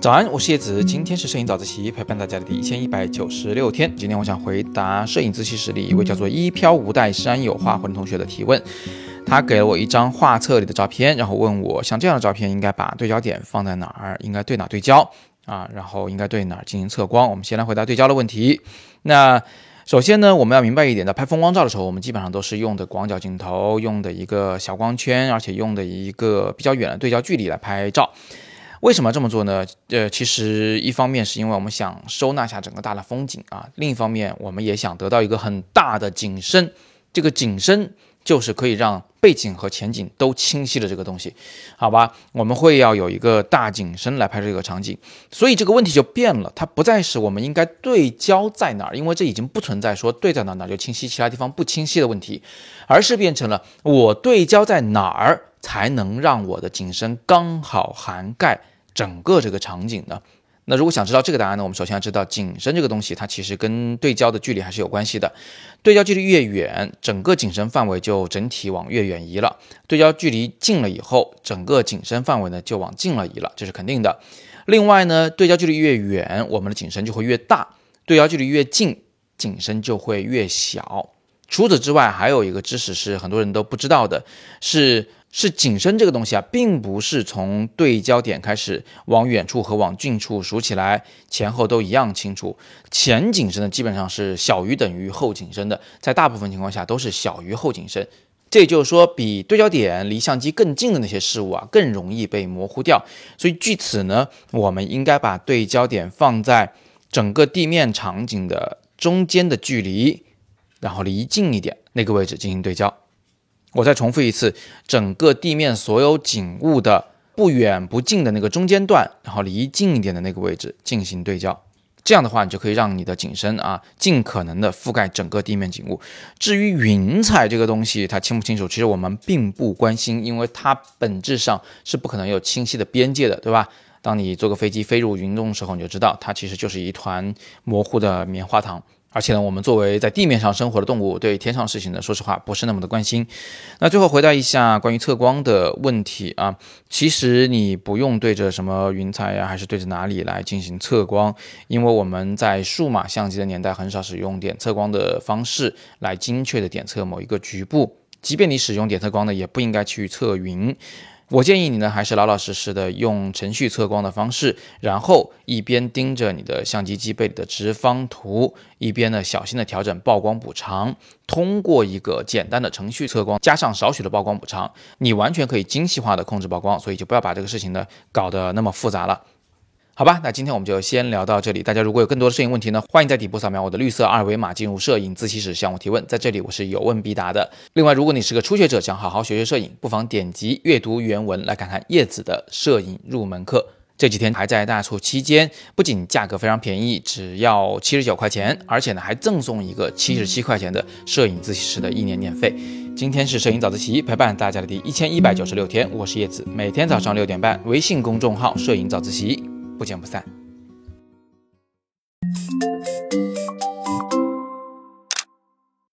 早安，我是叶子，今天是摄影早自习陪伴大家的第一千一百九十六天。今天我想回答摄影自习室里一位叫做一飘无带山有画魂同学的提问。他给了我一张画册里的照片，然后问我像这样的照片应该把对焦点放在哪儿，应该对哪对焦啊？然后应该对哪儿进行测光？我们先来回答对焦的问题。那首先呢，我们要明白一点，在拍风光照的时候，我们基本上都是用的广角镜头，用的一个小光圈，而且用的一个比较远的对焦距离来拍照。为什么这么做呢？呃，其实一方面是因为我们想收纳下整个大的风景啊，另一方面我们也想得到一个很大的景深。这个景深就是可以让背景和前景都清晰的这个东西，好吧？我们会要有一个大景深来拍摄这个场景，所以这个问题就变了，它不再是我们应该对焦在哪儿，因为这已经不存在说对在哪哪就清晰，其他地方不清晰的问题，而是变成了我对焦在哪儿。才能让我的景深刚好涵盖整个这个场景呢？那如果想知道这个答案呢，我们首先要知道景深这个东西，它其实跟对焦的距离还是有关系的。对焦距离越远，整个景深范围就整体往越远移了；对焦距离近了以后，整个景深范围呢就往近了移了，这是肯定的。另外呢，对焦距离越远，我们的景深就会越大；对焦距离越近，景深就会越小。除此之外，还有一个知识是很多人都不知道的，是。是景深这个东西啊，并不是从对焦点开始往远处和往近处数起来前后都一样清楚。前景深呢，基本上是小于等于后景深的，在大部分情况下都是小于后景深。这也就是说，比对焦点离相机更近的那些事物啊，更容易被模糊掉。所以据此呢，我们应该把对焦点放在整个地面场景的中间的距离，然后离近一点那个位置进行对焦。我再重复一次，整个地面所有景物的不远不近的那个中间段，然后离近一点的那个位置进行对焦，这样的话，你就可以让你的景深啊尽可能的覆盖整个地面景物。至于云彩这个东西，它清不清楚，其实我们并不关心，因为它本质上是不可能有清晰的边界的，对吧？当你坐个飞机飞入云中的时候，你就知道它其实就是一团模糊的棉花糖。而且呢，我们作为在地面上生活的动物，对天上事情呢，说实话不是那么的关心。那最后回答一下关于测光的问题啊，其实你不用对着什么云彩呀，还是对着哪里来进行测光，因为我们在数码相机的年代很少使用点测光的方式来精确的点测某一个局部，即便你使用点测光呢，也不应该去测云。我建议你呢，还是老老实实的用程序测光的方式，然后一边盯着你的相机机背的直方图，一边呢小心的调整曝光补偿。通过一个简单的程序测光，加上少许的曝光补偿，你完全可以精细化的控制曝光。所以就不要把这个事情呢搞得那么复杂了。好吧，那今天我们就先聊到这里。大家如果有更多的摄影问题呢，欢迎在底部扫描我的绿色二维码进入摄影自习室向我提问，在这里我是有问必答的。另外，如果你是个初学者，想好好学学摄影，不妨点击阅读原文来看看叶子的摄影入门课。这几天还在大促期间，不仅价格非常便宜，只要七十九块钱，而且呢还赠送一个七十七块钱的摄影自习室的一年年费。今天是摄影早自习陪伴大家的第一千一百九十六天，我是叶子，每天早上六点半，微信公众号摄影早自习。不见不散。